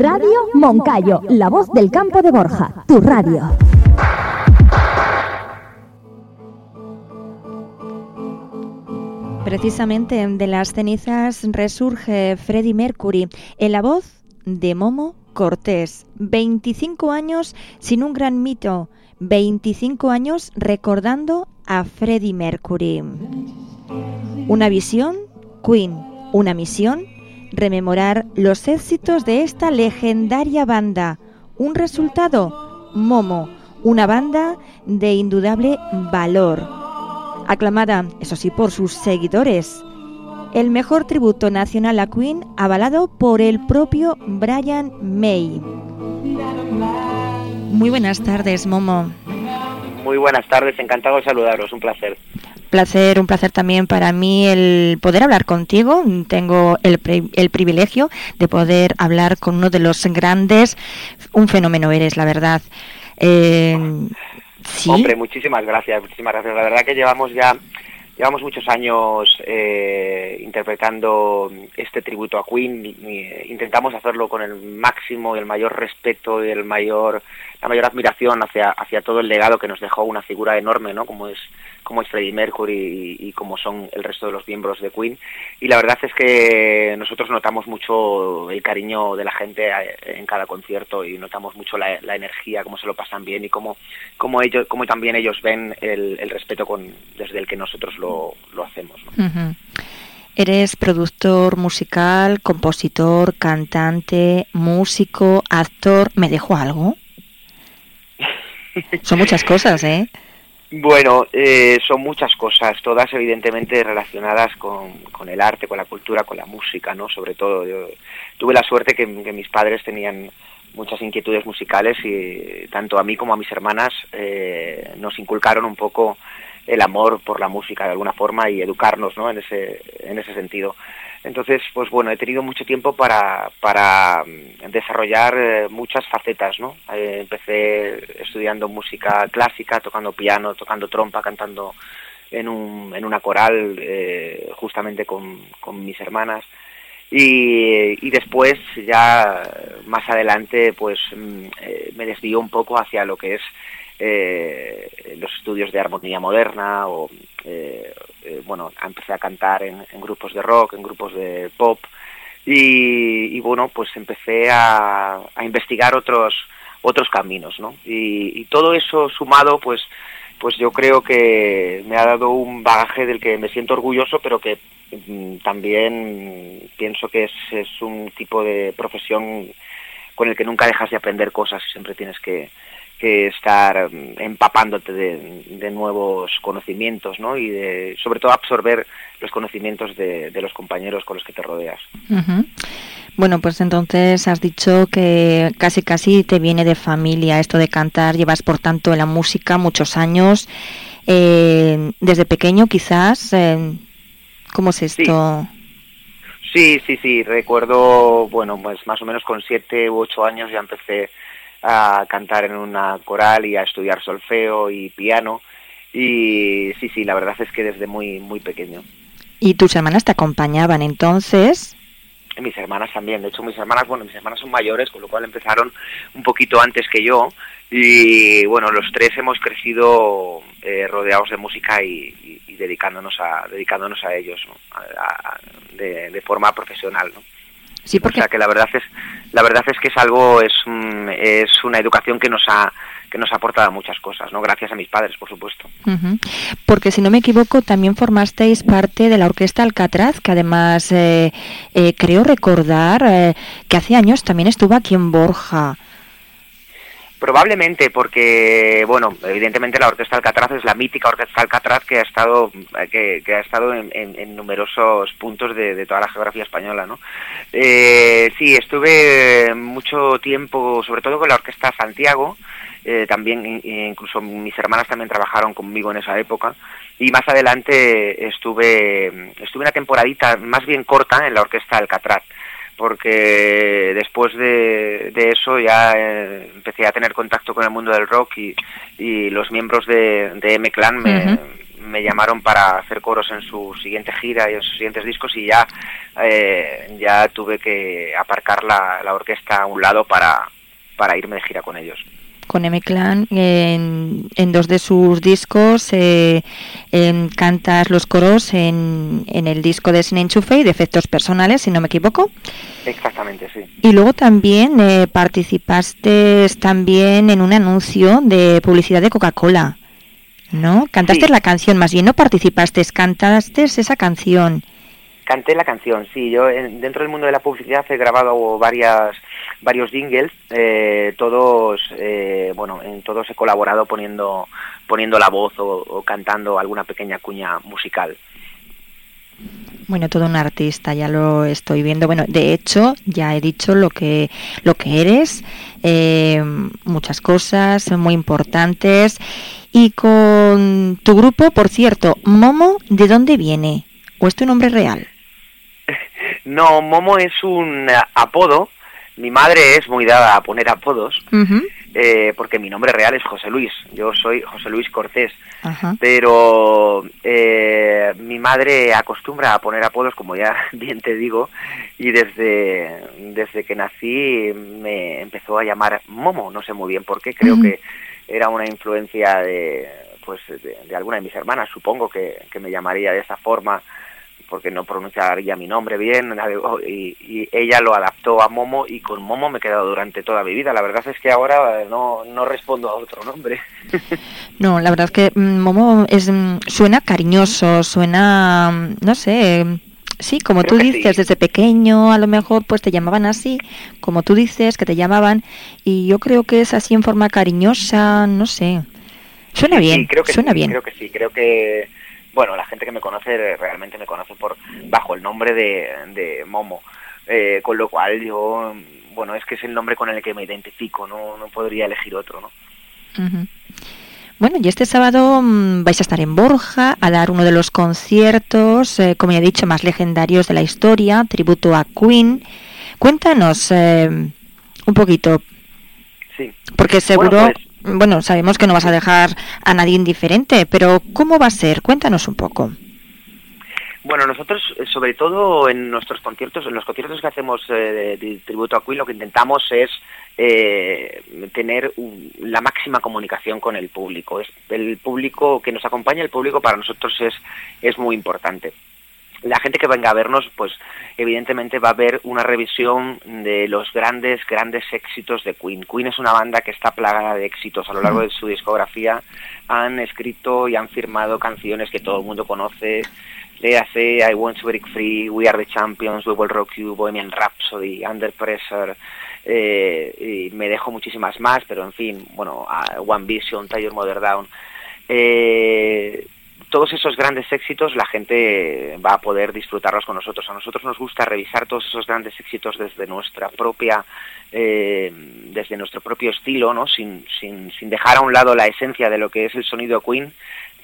Radio Moncayo, la voz del campo de Borja, tu radio. Precisamente de las cenizas resurge Freddie Mercury en la voz de Momo Cortés. 25 años sin un gran mito, 25 años recordando a Freddie Mercury. Una visión Queen, una misión, rememorar los éxitos de esta legendaria banda. Un resultado, Momo, una banda de indudable valor. Aclamada, eso sí, por sus seguidores. El mejor tributo nacional a Queen avalado por el propio Brian May. Muy buenas tardes, Momo. Muy buenas tardes, encantado de saludaros, un placer placer, un placer también para mí el poder hablar contigo. Tengo el, el, privilegio de poder hablar con uno de los grandes. Un fenómeno eres, la verdad. Eh, ¿sí? Hombre, muchísimas gracias, muchísimas gracias. La verdad que llevamos ya llevamos muchos años eh, interpretando este tributo a Queen. intentamos hacerlo con el máximo y el mayor respeto y el mayor la mayor admiración hacia hacia todo el legado que nos dejó una figura enorme, ¿no? Como es como es Freddie Mercury y, como son el resto de los miembros de Queen. Y la verdad es que nosotros notamos mucho el cariño de la gente eh, en cada concierto y notamos mucho la, energía, cómo se lo pasan bien y cómo, cómo, ellos, cómo también ellos ven el, respeto con, desde el que nosotros lo, lo hacemos. Eres productor musical, compositor, cantante, músico, actor. ¿Me dejo algo? Son muchas cosas, ¿eh? Bueno, eh, son muchas cosas, todas evidentemente relacionadas con, el arte, con la cultura, con la música, ¿no? Sobre todo, yo tuve la suerte que, mis padres tenían muchas inquietudes musicales y tanto a mí como a mis hermanas eh, nos inculcaron un poco el amor por la música de alguna forma y educarnos, ¿no? En ese, en ese sentido. Entonces, pues bueno, he tenido mucho tiempo para, para mm, desarrollar eh, muchas facetas, ¿no? Eh, empecé estudiando música clásica, tocando piano, tocando trompa, cantando en, un, en una coral, eh, justamente con, con, mis hermanas. Y, y, después, ya más adelante, pues mm, me desvío un poco hacia lo que es los estudios de armonía moderna o eh, bueno, empecé a cantar en, grupos de rock, en grupos de pop y, bueno, pues empecé a, investigar otros otros caminos, ¿no? Y, todo eso sumado, pues pues yo creo que me ha dado un bagaje del que me siento orgulloso, pero que mm, también pienso que es, es un tipo de profesión con el que nunca dejas de aprender cosas y siempre tienes que, que estar mm, empapándote de, nuevos conocimientos, ¿no? Y de, sobre todo absorber los conocimientos de, los compañeros con los que te rodeas. Bueno, pues entonces has dicho que casi casi te viene de familia esto de cantar, llevas por tanto en la música muchos años, eh, desde pequeño quizás, eh, ¿cómo es esto? Sí. sí, sí, sí, recuerdo, bueno, pues más o menos con siete u ocho años ya empecé a cantar en una coral y a estudiar solfeo y piano. Y sí, sí, la verdad es que desde muy, muy pequeño. ¿Y tus hermanas te acompañaban entonces? Mis hermanas también, de hecho mis hermanas, bueno, mis hermanas son mayores, con lo cual empezaron un poquito antes que yo y bueno, los tres hemos crecido eh, rodeados de música y, dedicándonos a dedicándonos a ellos de, de, forma profesional, ¿no? Sí, porque... O sea que la verdad es, la verdad es que es algo, es, es una educación que nos ha que nos ha aportado muchas cosas, ¿no? Gracias a mis padres, por supuesto. Porque si no me equivoco, también formasteis parte de la orquesta Alcatraz, que además eh, eh, creo recordar eh, que hace años también estuvo aquí en Borja. Probablemente porque, bueno, evidentemente la Orquesta Alcatraz es la mítica Orquesta Alcatraz que ha estado, que, ha estado en, numerosos puntos de, toda la geografía española, ¿no? Eh, sí, estuve mucho tiempo, sobre todo con la Orquesta Santiago, eh, también incluso mis hermanas también trabajaron conmigo en esa época y más adelante estuve estuve una temporadita más bien corta en la orquesta Alcatraz porque después de, eso ya eh, empecé a tener contacto con el mundo del rock y, y los miembros de, de M-Clan me, me, llamaron para hacer coros en su siguiente gira y en sus siguientes discos y ya, eh, ya tuve que aparcar la, la orquesta a un lado para, para irme de gira con ellos con M-Clan en, en, dos de sus discos eh, en, cantas los coros en, en, el disco de Sin Enchufe y de efectos personales, si no me equivoco. Exactamente, sí. Y luego también eh, participaste también en un anuncio de publicidad de Coca-Cola, ¿no? Cantaste la canción, más bien no participaste, cantaste esa canción. Canté la canción, sí. Yo dentro del mundo de la publicidad he grabado varias varios jingles, eh, todos, eh, bueno, en todos he colaborado poniendo, poniendo la voz o, cantando alguna pequeña cuña musical. Bueno, todo un artista, ya lo estoy viendo. Bueno, de hecho, ya he dicho lo que, lo que eres, eh, muchas cosas muy importantes. Y con tu grupo, por cierto, Momo, ¿de dónde viene? ¿O es tu nombre real? No, Momo es un apodo mi madre es muy dada a poner apodos, eh, porque mi nombre real es José Luis, yo soy José Luis Cortés, pero eh, mi madre acostumbra a poner apodos, como ya bien te digo, y desde, desde que nací me empezó a llamar Momo, no sé muy bien por qué, creo que era una influencia de, pues, de, alguna de mis hermanas, supongo que, que me llamaría de esa forma porque no pronunciaría mi nombre bien y, ella lo adaptó a Momo y con Momo me he quedado durante toda mi vida. La verdad es que ahora no, no respondo a otro nombre. No, la verdad es que mm, Momo es, mm, suena cariñoso, suena, mm, no sé, sí, como tú dices, desde pequeño a lo mejor pues te llamaban así, como tú dices que te llamaban y yo creo que es así en forma cariñosa, no sé. Suena bien, creo que suena bien. Creo que sí, creo que bueno, la gente que me conoce realmente me conoce por bajo el nombre de, Momo, eh, con lo cual yo, bueno, es que es el nombre con el que me identifico, no, no podría elegir otro, ¿no? Bueno, y este sábado mm, vais a estar en Borja a dar uno de los conciertos, eh, como ya he dicho, más legendarios de la historia, tributo a Queen. Cuéntanos eh, un poquito. Sí. Porque seguro... Pues, bueno, sabemos que no vas a dejar a nadie indiferente, pero ¿cómo va a ser? Cuéntanos un poco. Bueno, nosotros, eh, sobre todo en nuestros conciertos, en los conciertos que hacemos eh, de, tributo a Queen, lo que intentamos es eh, tener la máxima comunicación con el público. Es, el público que nos acompaña, el público para nosotros es, es muy importante la gente que venga a vernos, pues evidentemente va a ver una revisión de los grandes, grandes éxitos de Queen. Queen es una banda que está plagada de éxitos a lo largo de su discografía. Han escrito y han firmado canciones que todo el mundo conoce. hace I Want to Break Free, We Are the Champions, We Will Rock You, Bohemian Rhapsody, Under Pressure, eh, y me dejo muchísimas más, pero en fin, bueno, One Vision, Tiger Mother Down. Eh, todos esos grandes éxitos la gente va a poder disfrutarlos con nosotros. A nosotros nos gusta revisar todos esos grandes éxitos desde nuestra propia, eh, desde nuestro propio estilo, ¿no? Sin, sin, sin, dejar a un lado la esencia de lo que es el sonido Queen,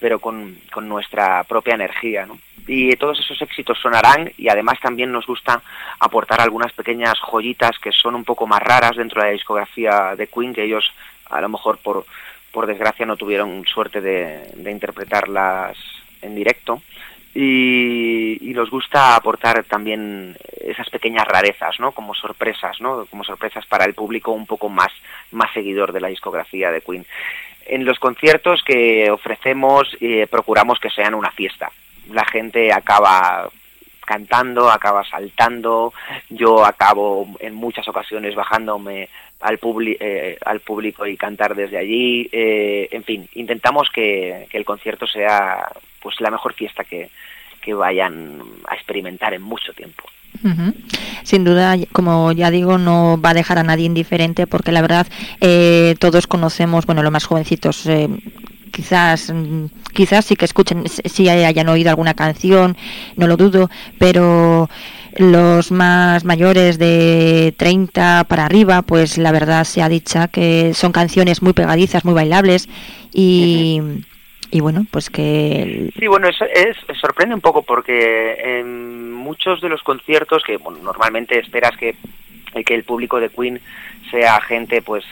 pero con, con nuestra propia energía, ¿no? Y todos esos éxitos sonarán y además también nos gusta aportar algunas pequeñas joyitas que son un poco más raras dentro de la discografía de Queen, que ellos a lo mejor por por desgracia no tuvieron suerte de, interpretarlas en directo. Y, nos gusta aportar también esas pequeñas rarezas, ¿no? Como sorpresas, ¿no? Como sorpresas para el público un poco más, más seguidor de la discografía de Queen. En los conciertos que ofrecemos eh, procuramos que sean una fiesta. La gente acaba cantando, acaba saltando, yo acabo en muchas ocasiones bajándome al, eh, al público y cantar desde allí. Eh, en fin, intentamos que, el concierto sea pues la mejor fiesta que, vayan a experimentar en mucho tiempo. Sin duda, como ya digo, no va a dejar a nadie indiferente porque la verdad eh, todos conocemos, bueno, los más jovencitos, eh, quizás quizás sí que escuchen, si hayan oído alguna canción, no lo dudo, pero los más mayores de 30 para arriba, pues la verdad se ha dicho que son canciones muy pegadizas, muy bailables y, y bueno, pues que... Sí, bueno, es, es, sorprende un poco porque en muchos de los conciertos que normalmente esperas que, que el público de Queen sea gente, pues,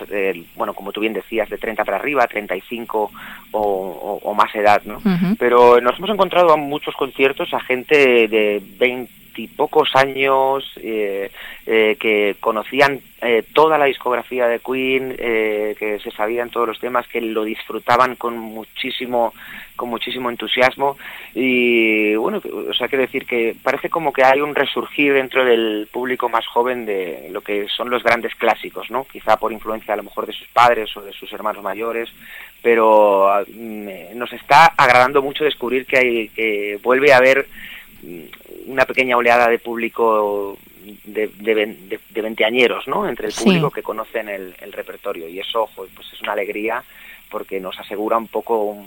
bueno, como tú bien decías, de 30 para arriba, 35 o, o, más edad, ¿no? Pero nos hemos encontrado a muchos conciertos a gente de 20 y pocos años eh, eh, que conocían eh, toda la discografía de Queen, que se sabían todos los temas, que lo disfrutaban con muchísimo con muchísimo entusiasmo y bueno, o sea, que decir que parece como que hay un resurgir dentro del público más joven de lo que son los grandes clásicos, ¿no? Quizá por influencia a lo mejor de sus padres o de sus hermanos mayores, pero mm, nos está agradando mucho descubrir que hay que vuelve a haber una pequeña oleada de público de, de, de, veinteañeros, ¿no? Entre el público que conocen el, el, repertorio. Y eso, pues es una alegría porque nos asegura un poco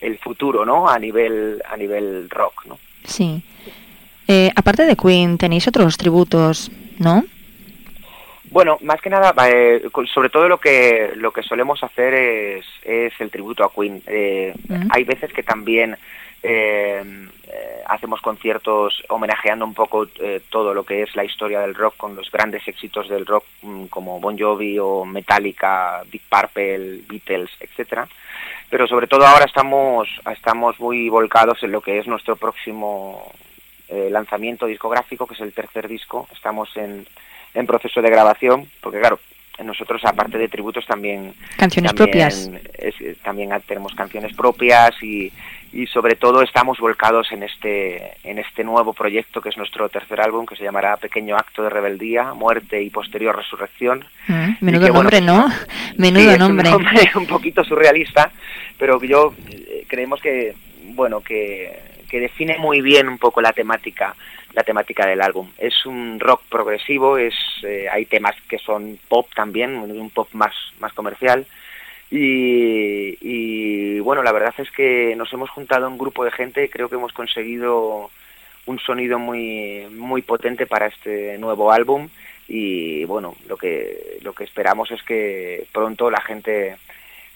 el futuro, ¿no? A nivel, a nivel rock, ¿no? Sí. Eh, aparte de Queen, tenéis otros tributos, ¿no? Bueno, más que nada, eh, sobre todo lo que lo que solemos hacer es, es el tributo a Queen. Eh, mm. Hay veces que también hacemos conciertos homenajeando un poco eh, todo lo que es la historia del rock con los grandes éxitos del rock mm, como Bon Jovi o Metallica, Big Purple, Beatles, etcétera. Pero sobre todo ahora estamos estamos muy volcados en lo que es nuestro próximo eh, lanzamiento discográfico, que es el tercer disco. Estamos en, en proceso de grabación, porque claro, nosotros aparte de tributos también canciones propias también tenemos canciones propias y, y sobre todo estamos volcados en este en este nuevo proyecto que es nuestro tercer álbum que se llamará Pequeño acto de rebeldía, muerte y posterior resurrección. Mm, menudo nombre, ¿no? Menudo nombre. un nombre un poquito surrealista, pero yo eh, creemos que bueno, que, que define muy bien un poco la temática la temática del álbum. Es un rock progresivo, es eh, hay temas que son pop también, un pop más más comercial y, bueno, la verdad es que nos hemos juntado un grupo de gente y creo que hemos conseguido un sonido muy, muy potente para este nuevo álbum y bueno, lo que, lo que esperamos es que pronto la gente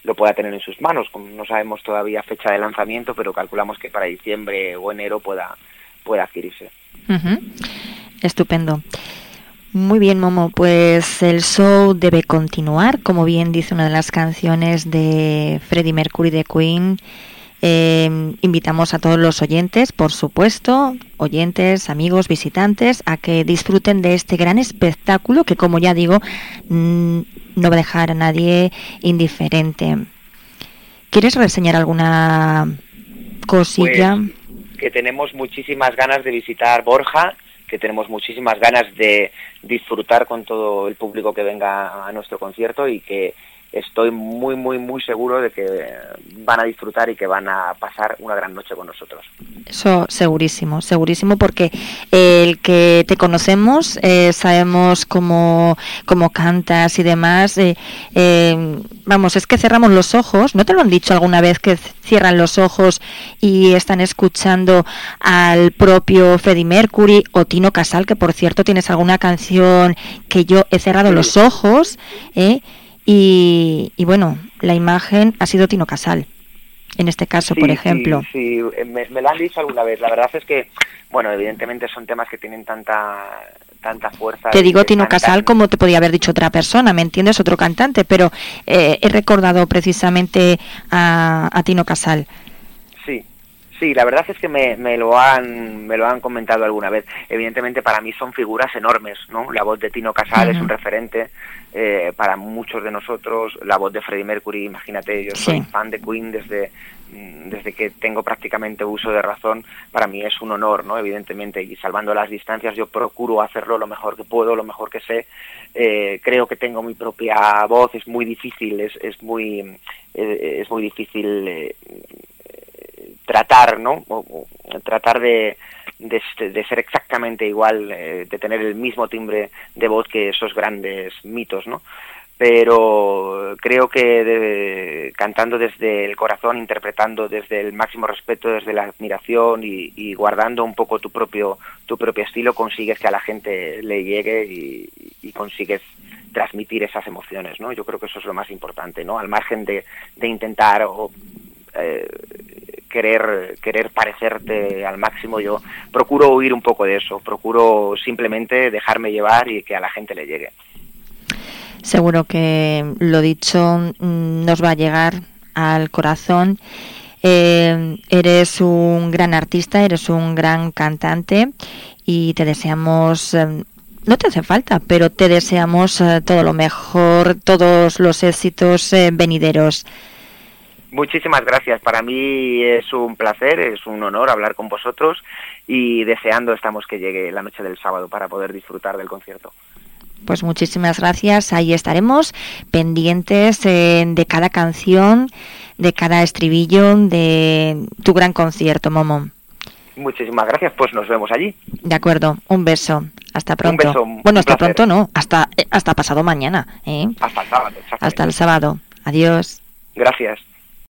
lo pueda tener en sus manos. No sabemos todavía fecha de lanzamiento, pero calculamos que para diciembre o enero pueda, pueda adquirirse. Estupendo. Muy bien, Momo, pues el show debe continuar, como bien dice una de las canciones de Freddie Mercury de Queen. Em, invitamos a todos los oyentes, por supuesto, oyentes, amigos, visitantes, a que disfruten de este gran espectáculo que, como ya digo, no va a dejar a nadie indiferente. ¿Quieres reseñar alguna cosilla? Pues, que tenemos muchísimas ganas de visitar Borja que tenemos muchísimas ganas de disfrutar con todo el público que venga a nuestro concierto y que estoy muy, muy, muy seguro de que van a disfrutar y que van a pasar una gran noche con nosotros. Eso segurísimo, segurísimo, porque el que te conocemos, eh, sabemos cómo, cómo cantas y demás. Eh, eh, vamos, es que cerramos los ojos. ¿No te lo han dicho alguna vez que cierran los ojos y están escuchando al propio Freddie Mercury o Tino Casal, que por cierto tienes alguna canción que yo he cerrado los ojos? ¿eh? Y, bueno, la imagen ha sido Tino Casal, en este caso, por ejemplo. Sí, sí. Me, lo han dicho alguna vez. La verdad es que, bueno, evidentemente son temas que tienen tanta tanta fuerza. Te digo Tino Casal como te podía haber dicho otra persona, ¿me entiendes? Otro cantante, pero eh, he recordado precisamente a, a Tino Casal. Sí, la verdad es que me, me, lo han me lo han comentado alguna vez. Evidentemente para mí son figuras enormes, ¿no? La voz de Tino Casal es un referente eh, para muchos de nosotros. La voz de Freddie Mercury, imagínate, yo soy fan de Queen desde desde que tengo prácticamente uso de razón. Para mí es un honor, ¿no? Evidentemente y salvando las distancias yo procuro hacerlo lo mejor que puedo, lo mejor que sé. Eh, creo que tengo mi propia voz. Es muy difícil, es es muy eh, es muy difícil tratar, ¿no? tratar de, ser exactamente igual, eh, de tener el mismo timbre de voz que esos grandes mitos, ¿no? Pero creo que cantando desde el corazón, interpretando desde el máximo respeto, desde la admiración y, guardando un poco tu propio tu propio estilo, consigues que a la gente le llegue y, consigues transmitir esas emociones, ¿no? Yo creo que eso es lo más importante, ¿no? Al margen de, intentar o, eh, querer querer parecerte al máximo, yo procuro huir un poco de eso, procuro simplemente dejarme llevar y que a la gente le llegue. Seguro que lo dicho mm, nos va a llegar al corazón. Eh, eres un gran artista, eres un gran cantante y te deseamos eh, no te hace falta, pero te deseamos eh, todo lo mejor, todos los éxitos eh, venideros. Muchísimas gracias. Para mí es un placer, es un honor hablar con vosotros y deseando estamos que llegue la noche del sábado para poder disfrutar del concierto. Pues muchísimas gracias. Ahí estaremos pendientes eh, de cada canción, de cada estribillo de tu gran concierto, Momo. Muchísimas gracias, pues nos vemos allí. De acuerdo, un beso. Hasta pronto. bueno, hasta pronto no, hasta, eh, hasta pasado mañana. ¿eh? Hasta el sábado. Hasta el sábado. Adiós. Gracias.